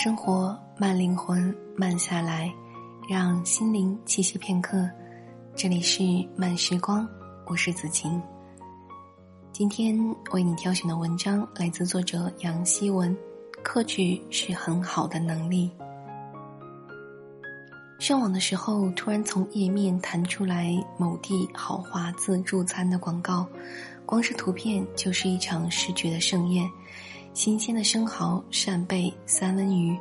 生活，慢灵魂，慢下来，让心灵栖息片刻。这里是慢时光，我是子晴。今天为你挑选的文章来自作者杨希文。克制是很好的能力。上网的时候，突然从页面弹出来某地豪华自助餐的广告，光是图片就是一场视觉的盛宴。新鲜的生蚝、扇贝、三文鱼，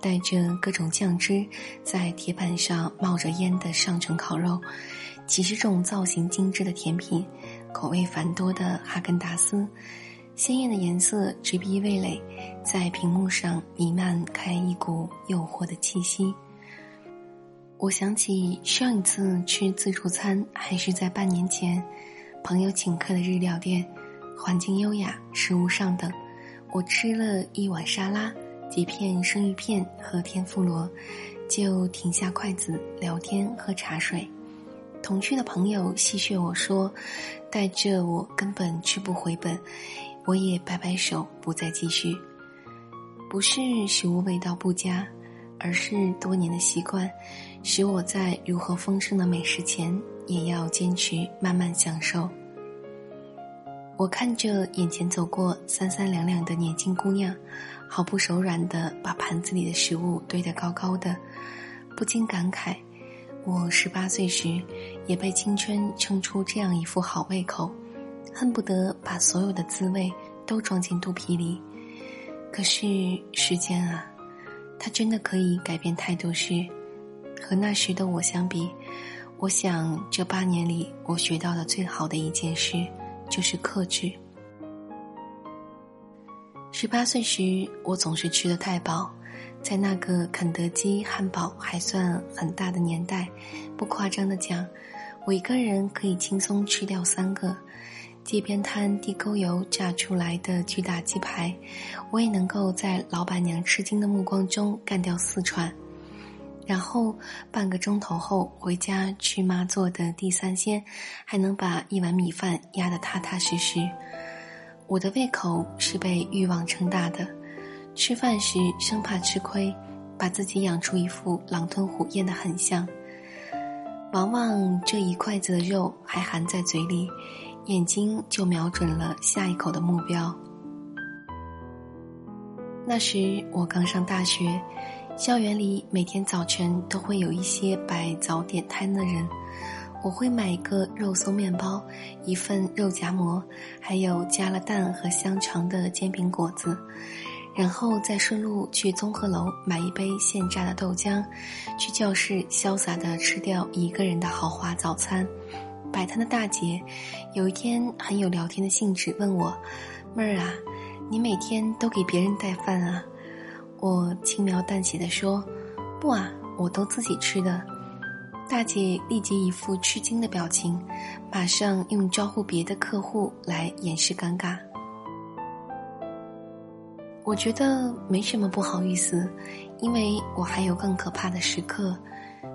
带着各种酱汁，在铁板上冒着烟的上乘烤肉，几十种造型精致的甜品，口味繁多的哈根达斯，鲜艳的颜色直逼味蕾，在屏幕上弥漫开一股诱惑的气息。我想起上一次吃自助餐还是在半年前，朋友请客的日料店，环境优雅，食物上等。我吃了一碗沙拉，几片生鱼片和天妇罗，就停下筷子聊天喝茶水。同去的朋友戏谑我说：“带着我根本吃不回本。”我也摆摆手，不再继续。不是食物味道不佳，而是多年的习惯，使我在如何丰盛的美食前，也要坚持慢慢享受。我看着眼前走过三三两两的年轻姑娘，毫不手软地把盘子里的食物堆得高高的，不禁感慨：我十八岁时也被青春撑出这样一副好胃口，恨不得把所有的滋味都装进肚皮里。可是时间啊，它真的可以改变太多事。和那时的我相比，我想这八年里我学到的最好的一件事。就是克制。十八岁时，我总是吃的太饱，在那个肯德基汉堡还算很大的年代，不夸张的讲，我一个人可以轻松吃掉三个。街边摊地沟油炸出来的巨大鸡排，我也能够在老板娘吃惊的目光中干掉四串。然后半个钟头后回家吃妈做的地三鲜，还能把一碗米饭压得踏踏实实。我的胃口是被欲望撑大的，吃饭时生怕吃亏，把自己养出一副狼吞虎咽的狠相。往往这一筷子的肉还含在嘴里，眼睛就瞄准了下一口的目标。那时我刚上大学。校园里每天早晨都会有一些摆早点摊的人，我会买一个肉松面包，一份肉夹馍，还有加了蛋和香肠的煎饼果子，然后再顺路去综合楼买一杯现榨的豆浆，去教室潇洒地吃掉一个人的豪华早餐。摆摊的大姐有一天很有聊天的兴致问我：“妹儿啊，你每天都给别人带饭啊？”我轻描淡写的说：“不啊，我都自己吃的。”大姐立即一副吃惊的表情，马上用招呼别的客户来掩饰尴尬。我觉得没什么不好意思，因为我还有更可怕的时刻，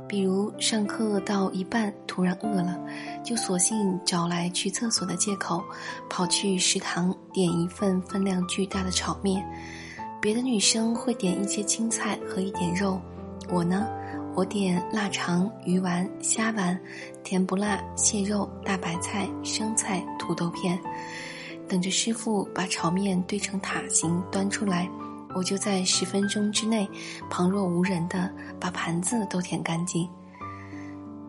比如上课到一半突然饿了，就索性找来去厕所的借口，跑去食堂点一份分量巨大的炒面。别的女生会点一些青菜和一点肉，我呢，我点腊肠、鱼丸、虾丸，甜不辣、蟹肉、大白菜、生菜、土豆片，等着师傅把炒面堆成塔形端出来，我就在十分钟之内旁若无人的把盘子都舔干净。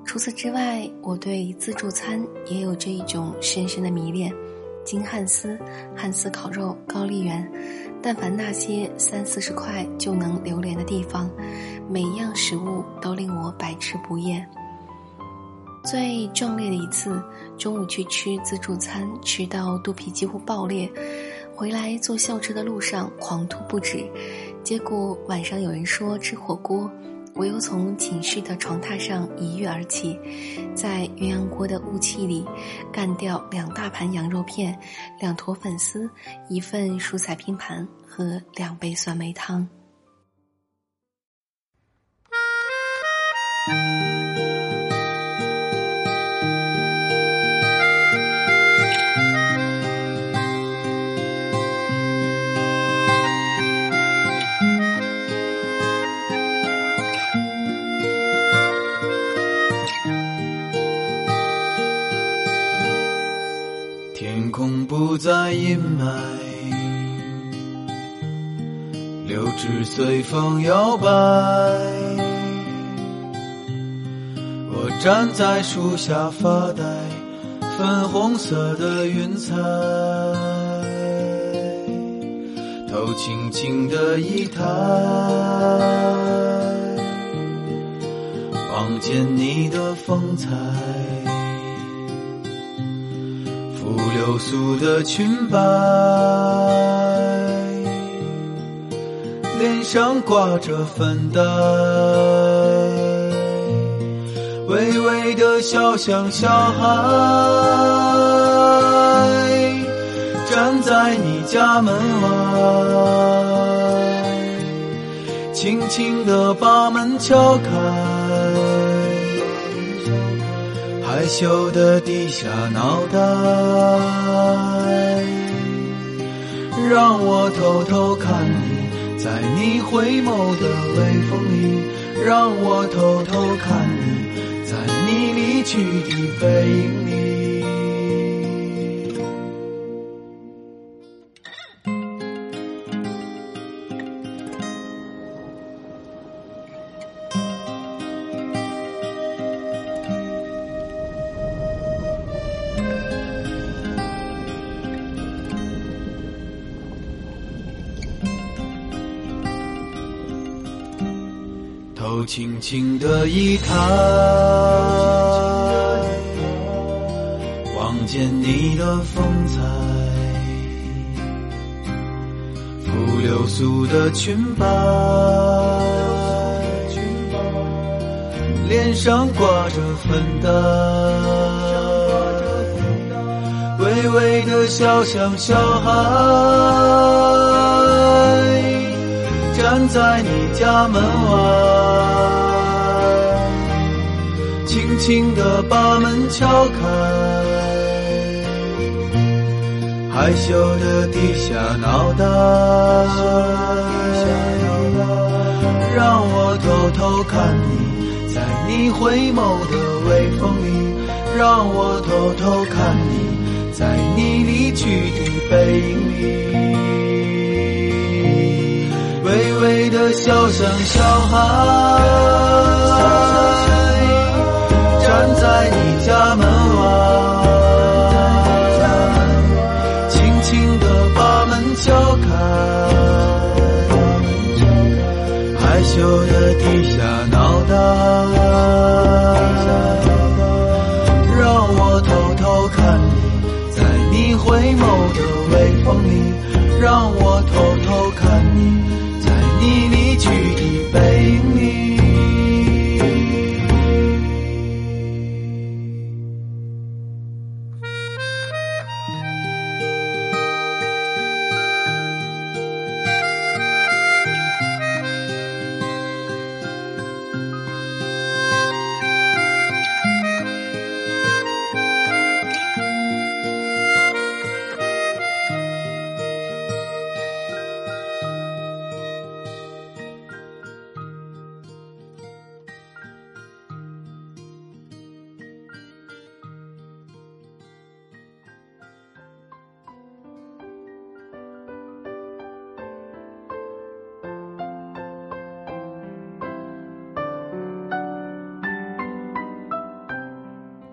除此之外，我对自助餐也有着一种深深的迷恋。金汉斯、汉斯烤肉、高丽园，但凡那些三四十块就能流连的地方，每一样食物都令我百吃不厌。最壮烈的一次，中午去吃自助餐，吃到肚皮几乎爆裂，回来坐校车的路上狂吐不止，结果晚上有人说吃火锅。我又从寝室的床榻上一跃而起，在鸳鸯锅的雾气里，干掉两大盘羊肉片、两坨粉丝、一份蔬菜拼盘和两杯酸梅汤。不再阴霾，柳枝随风摇摆。我站在树下发呆，粉红色的云彩，头轻轻的一抬，望见你的风采。流苏的裙摆，脸上挂着粉黛，微微的笑像小孩，站在你家门外，轻轻地把门敲开。羞的低下脑袋，让我偷偷看你，在你回眸的微风里，让我偷偷看你，在你离去的背影里。轻轻的一抬，望见你的风采，拂流苏的裙摆，脸上挂着粉黛，微微的笑像小孩。站在你家门外，轻轻地把门敲开，害羞地低下脑袋，让我偷偷看你，在你回眸的微风里，让我偷偷看你，在你离去的背影里。微微的笑像小孩，在你家门外，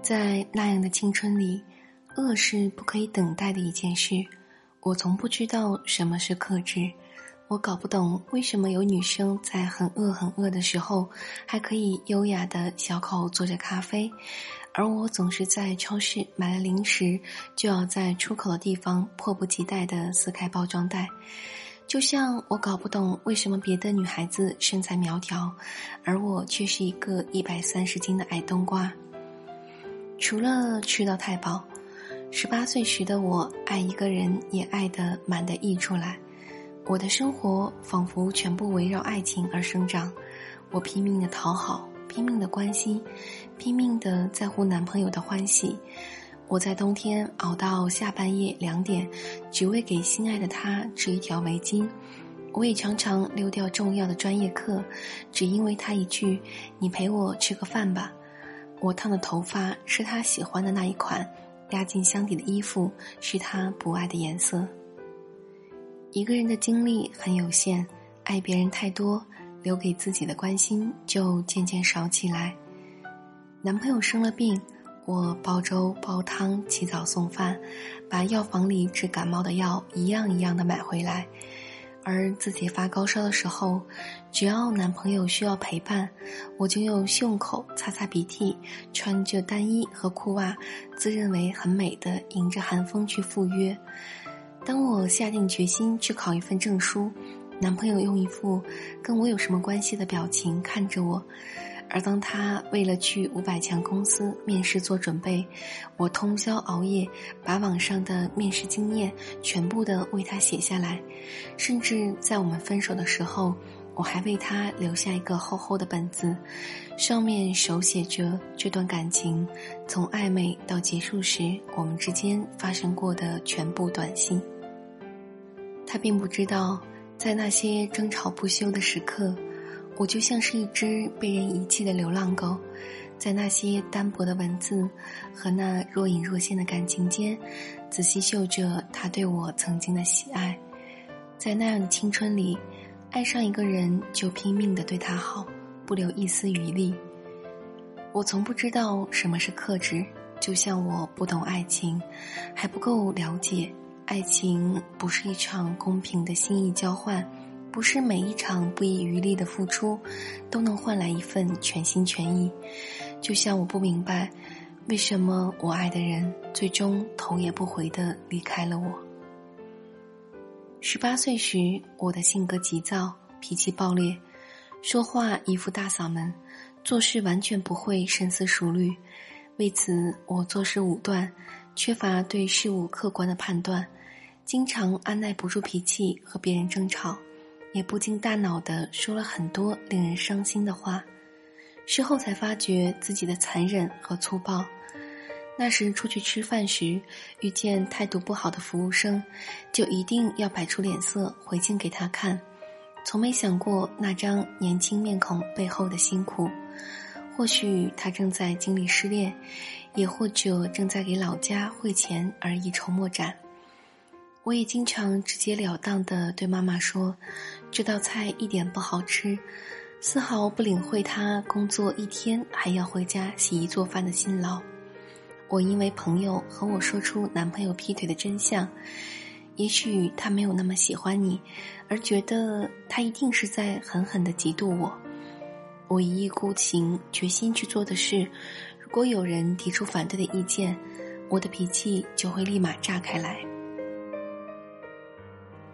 在那样的青春里，饿是不可以等待的一件事。我从不知道什么是克制，我搞不懂为什么有女生在很饿很饿的时候，还可以优雅的小口做着咖啡，而我总是在超市买了零食，就要在出口的地方迫不及待的撕开包装袋。就像我搞不懂为什么别的女孩子身材苗条，而我却是一个一百三十斤的矮冬瓜。除了吃到太饱，十八岁时的我爱一个人也爱得满得溢出来。我的生活仿佛全部围绕爱情而生长，我拼命的讨好，拼命的关心，拼命的在乎男朋友的欢喜。我在冬天熬到下半夜两点，只为给心爱的他织一条围巾。我也常常溜掉重要的专业课，只因为他一句“你陪我吃个饭吧”。我烫的头发是他喜欢的那一款，压进箱底的衣服是他不爱的颜色。一个人的精力很有限，爱别人太多，留给自己的关心就渐渐少起来。男朋友生了病，我煲粥、煲汤、起早送饭，把药房里治感冒的药一样一样的买回来。而自己发高烧的时候，只要男朋友需要陪伴，我就用袖口擦擦鼻涕，穿着单衣和裤袜，自认为很美的迎着寒风去赴约。当我下定决心去考一份证书，男朋友用一副跟我有什么关系的表情看着我。而当他为了去五百强公司面试做准备，我通宵熬夜把网上的面试经验全部的为他写下来，甚至在我们分手的时候，我还为他留下一个厚厚的本子，上面手写着这段感情从暧昧到结束时我们之间发生过的全部短信。他并不知道，在那些争吵不休的时刻。我就像是一只被人遗弃的流浪狗，在那些单薄的文字和那若隐若现的感情间，仔细嗅着他对我曾经的喜爱。在那样的青春里，爱上一个人就拼命的对他好，不留一丝余力。我从不知道什么是克制，就像我不懂爱情，还不够了解，爱情不是一场公平的心意交换。不是每一场不遗余力的付出，都能换来一份全心全意。就像我不明白，为什么我爱的人最终头也不回的离开了我。十八岁时，我的性格急躁，脾气暴烈，说话一副大嗓门，做事完全不会深思熟虑。为此，我做事武断，缺乏对事物客观的判断，经常按耐不住脾气和别人争吵。也不经大脑的说了很多令人伤心的话，事后才发觉自己的残忍和粗暴。那时出去吃饭时，遇见态度不好的服务生，就一定要摆出脸色回敬给他看，从没想过那张年轻面孔背后的辛苦。或许他正在经历失恋，也或者正在给老家汇钱而一筹莫展。我也经常直截了当的对妈妈说，这道菜一点不好吃，丝毫不领会她工作一天还要回家洗衣做饭的辛劳。我因为朋友和我说出男朋友劈腿的真相，也许他没有那么喜欢你，而觉得他一定是在狠狠的嫉妒我。我一意孤行，决心去做的事，如果有人提出反对的意见，我的脾气就会立马炸开来。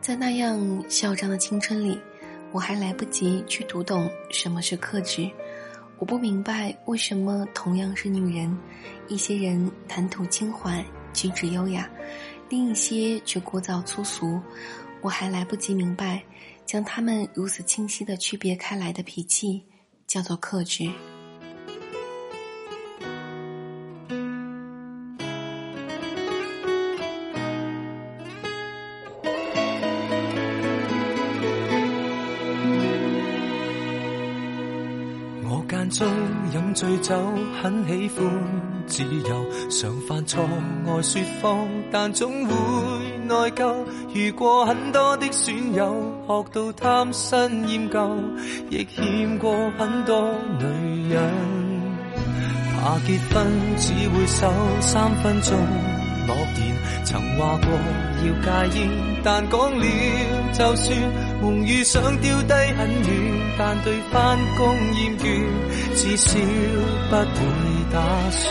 在那样嚣张的青春里，我还来不及去读懂什么是克制。我不明白为什么同样是女人，一些人谈吐轻缓、举止优雅，另一些却聒噪粗俗。我还来不及明白，将他们如此清晰的区别开来的脾气，叫做克制。中饮醉酒，很喜欢自由，常犯错爱说谎，但总会内疚。遇过很多的损友，学到贪新厌旧，亦欠过很多女人。怕结婚只会守三分钟诺言，曾话过要戒烟，但讲了就算。梦遇想丢低很远，但对翻工厌倦，至少不会打算。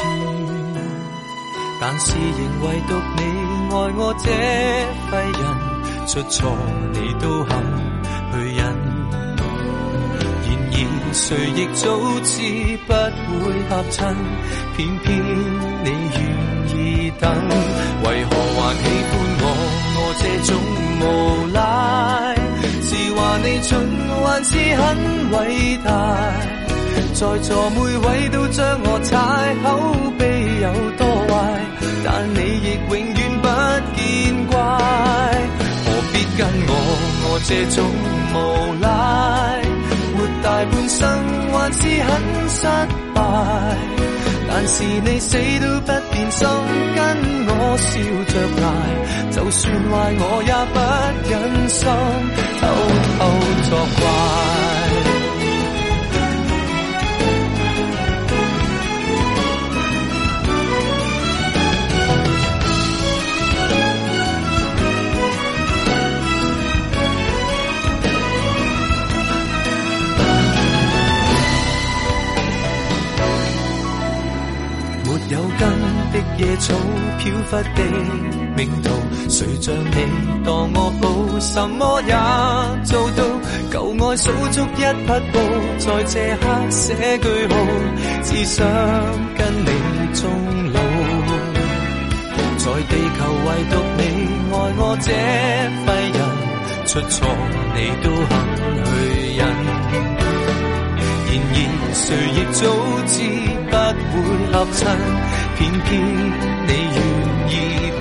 但是仍唯独你爱我这废人，出错你都肯去忍。然而谁亦早知不会合衬，偏偏你愿意等，为何还喜欢我？我这种无赖。你蠢还是很伟大，在座每位都将我踩，口碑有多坏，但你亦永远不见怪。何必跟我我这种无赖，活大半生还是很失败。但是你死都不变心，跟我笑着挨，就算坏我也不忍心忽的命途，谁像你当我好，什么也做到。旧爱数足一匹布，在这刻写句号，只想跟你终老。在地球唯独你爱我这废人，出错你都肯去忍。然而谁亦早知。不会合衬，偏偏你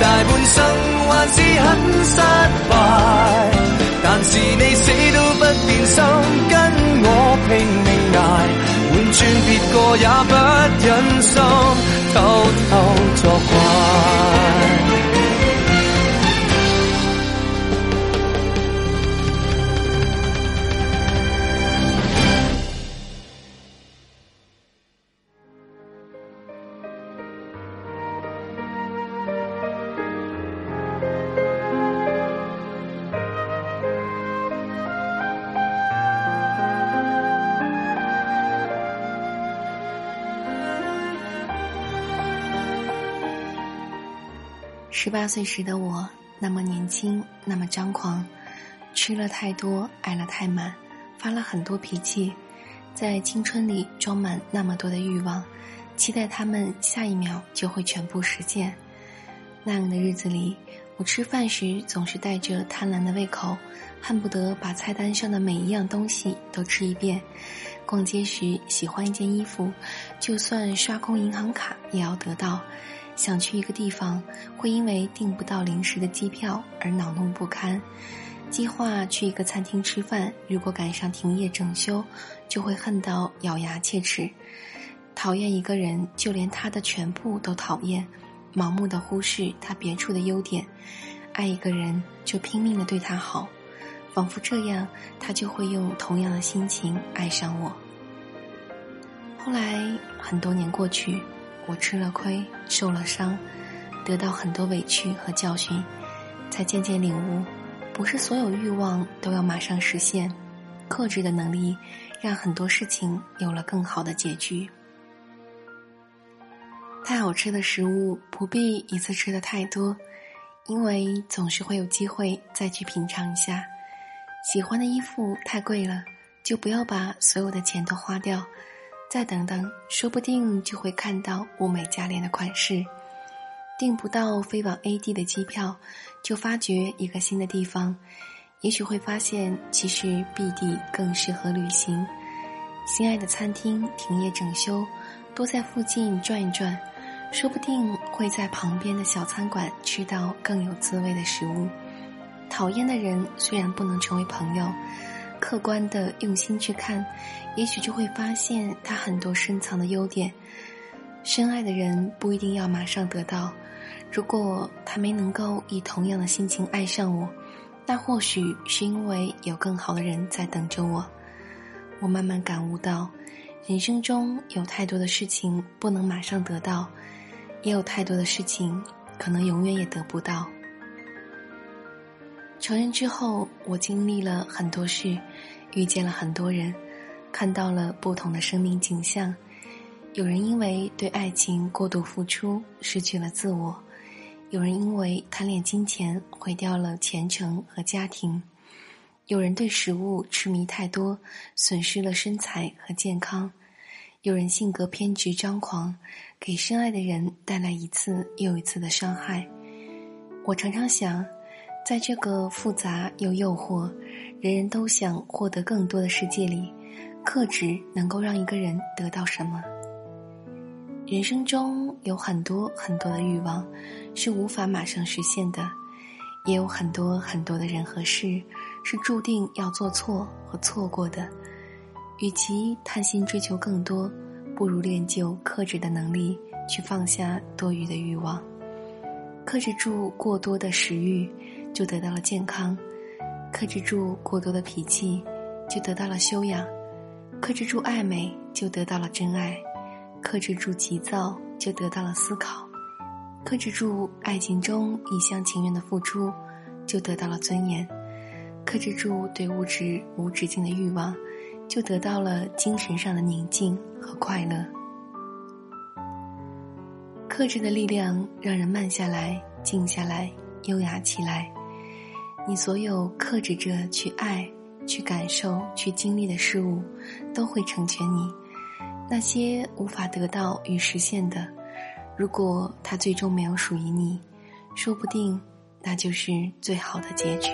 大半生还是很失败。但是你死都不变心，跟我拼命挨，换转别个也不忍心偷偷作怪。十八岁时的我，那么年轻，那么张狂，吃了太多，爱了太满，发了很多脾气，在青春里装满那么多的欲望，期待他们下一秒就会全部实现。那样的日子里，我吃饭时总是带着贪婪的胃口，恨不得把菜单上的每一样东西都吃一遍。逛街时喜欢一件衣服，就算刷空银行卡也要得到。想去一个地方，会因为订不到临时的机票而恼怒不堪；计划去一个餐厅吃饭，如果赶上停业整修，就会恨到咬牙切齿。讨厌一个人，就连他的全部都讨厌，盲目的忽视他别处的优点；爱一个人，就拼命的对他好，仿佛这样他就会用同样的心情爱上我。后来很多年过去。我吃了亏，受了伤，得到很多委屈和教训，才渐渐领悟，不是所有欲望都要马上实现，克制的能力，让很多事情有了更好的结局。太好吃的食物不必一次吃的太多，因为总是会有机会再去品尝一下。喜欢的衣服太贵了，就不要把所有的钱都花掉。再等等，说不定就会看到物美价廉的款式。订不到飞往 A 地的机票，就发掘一个新的地方，也许会发现其实 B 地更适合旅行。心爱的餐厅停业整修，多在附近转一转，说不定会在旁边的小餐馆吃到更有滋味的食物。讨厌的人虽然不能成为朋友。客观的用心去看，也许就会发现他很多深藏的优点。深爱的人不一定要马上得到，如果他没能够以同样的心情爱上我，那或许是因为有更好的人在等着我。我慢慢感悟到，人生中有太多的事情不能马上得到，也有太多的事情，可能永远也得不到。成人之后，我经历了很多事，遇见了很多人，看到了不同的生命景象。有人因为对爱情过度付出，失去了自我；有人因为贪恋金钱，毁掉了前程和家庭；有人对食物痴迷太多，损失了身材和健康；有人性格偏执张狂，给深爱的人带来一次又一次的伤害。我常常想。在这个复杂又诱惑、人人都想获得更多的世界里，克制能够让一个人得到什么？人生中有很多很多的欲望，是无法马上实现的；也有很多很多的人和事，是注定要做错和错过的。与其贪心追求更多，不如练就克制的能力，去放下多余的欲望，克制住过多的食欲。就得到了健康，克制住过多的脾气，就得到了修养；克制住爱美，就得到了真爱；克制住急躁，就得到了思考；克制住爱情中一厢情愿的付出，就得到了尊严；克制住对物质无止境的欲望，就得到了精神上的宁静和快乐。克制的力量让人慢下来、静下来、优雅起来。你所有克制着去爱、去感受、去经历的事物，都会成全你。那些无法得到与实现的，如果它最终没有属于你，说不定那就是最好的结局。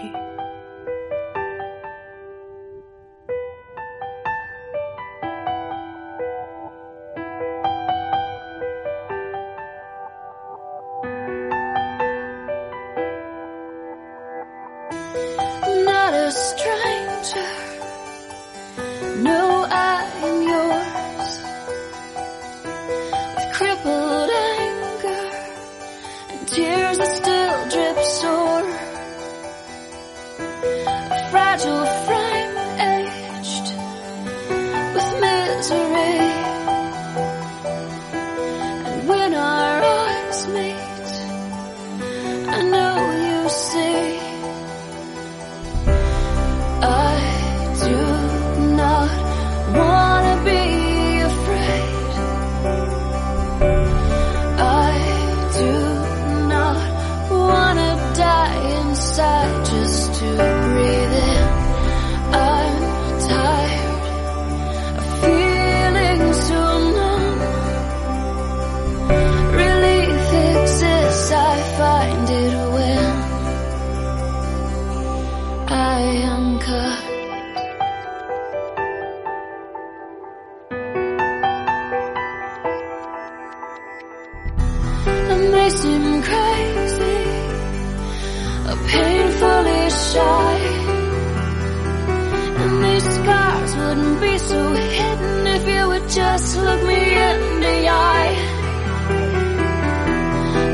just look me in the eye.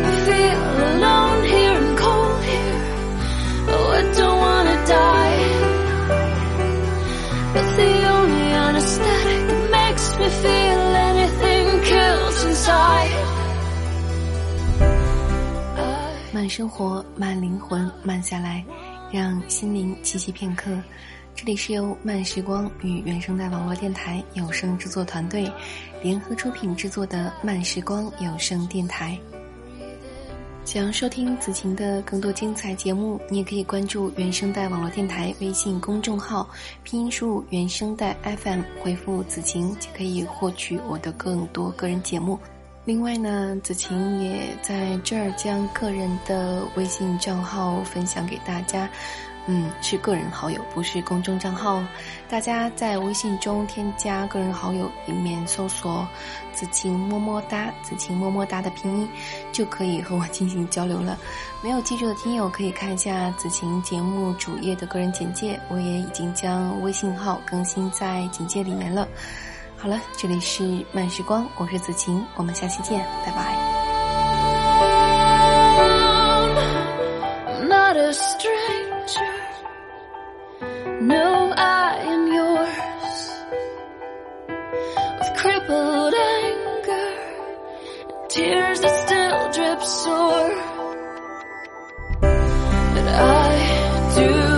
I feel alone here and cold here. Oh, I don't wanna die. But the only anesthetic that makes me feel anything kills inside. 慢生活，慢灵魂，慢下来，让心灵栖息片刻。 这里是由慢时光与原声带网络电台有声制作团队联合出品制作的慢时光有声电台。想要收听子晴的更多精彩节目，你也可以关注原声带网络电台微信公众号，拼音输入“原声带 FM”，回复“子晴”就可以获取我的更多个人节目。另外呢，子晴也在这儿将个人的微信账号分享给大家。嗯，是个人好友，不是公众账号。大家在微信中添加个人好友，里面搜索“子晴么么哒”，子晴么么哒的拼音，就可以和我进行交流了。没有记住的听友可以看一下子晴节目主页的个人简介，我也已经将微信号更新在简介里面了。好了，这里是慢时光，我是子晴，我们下期见，拜拜。No, I am yours with crippled anger and tears that still. drip sore. But I do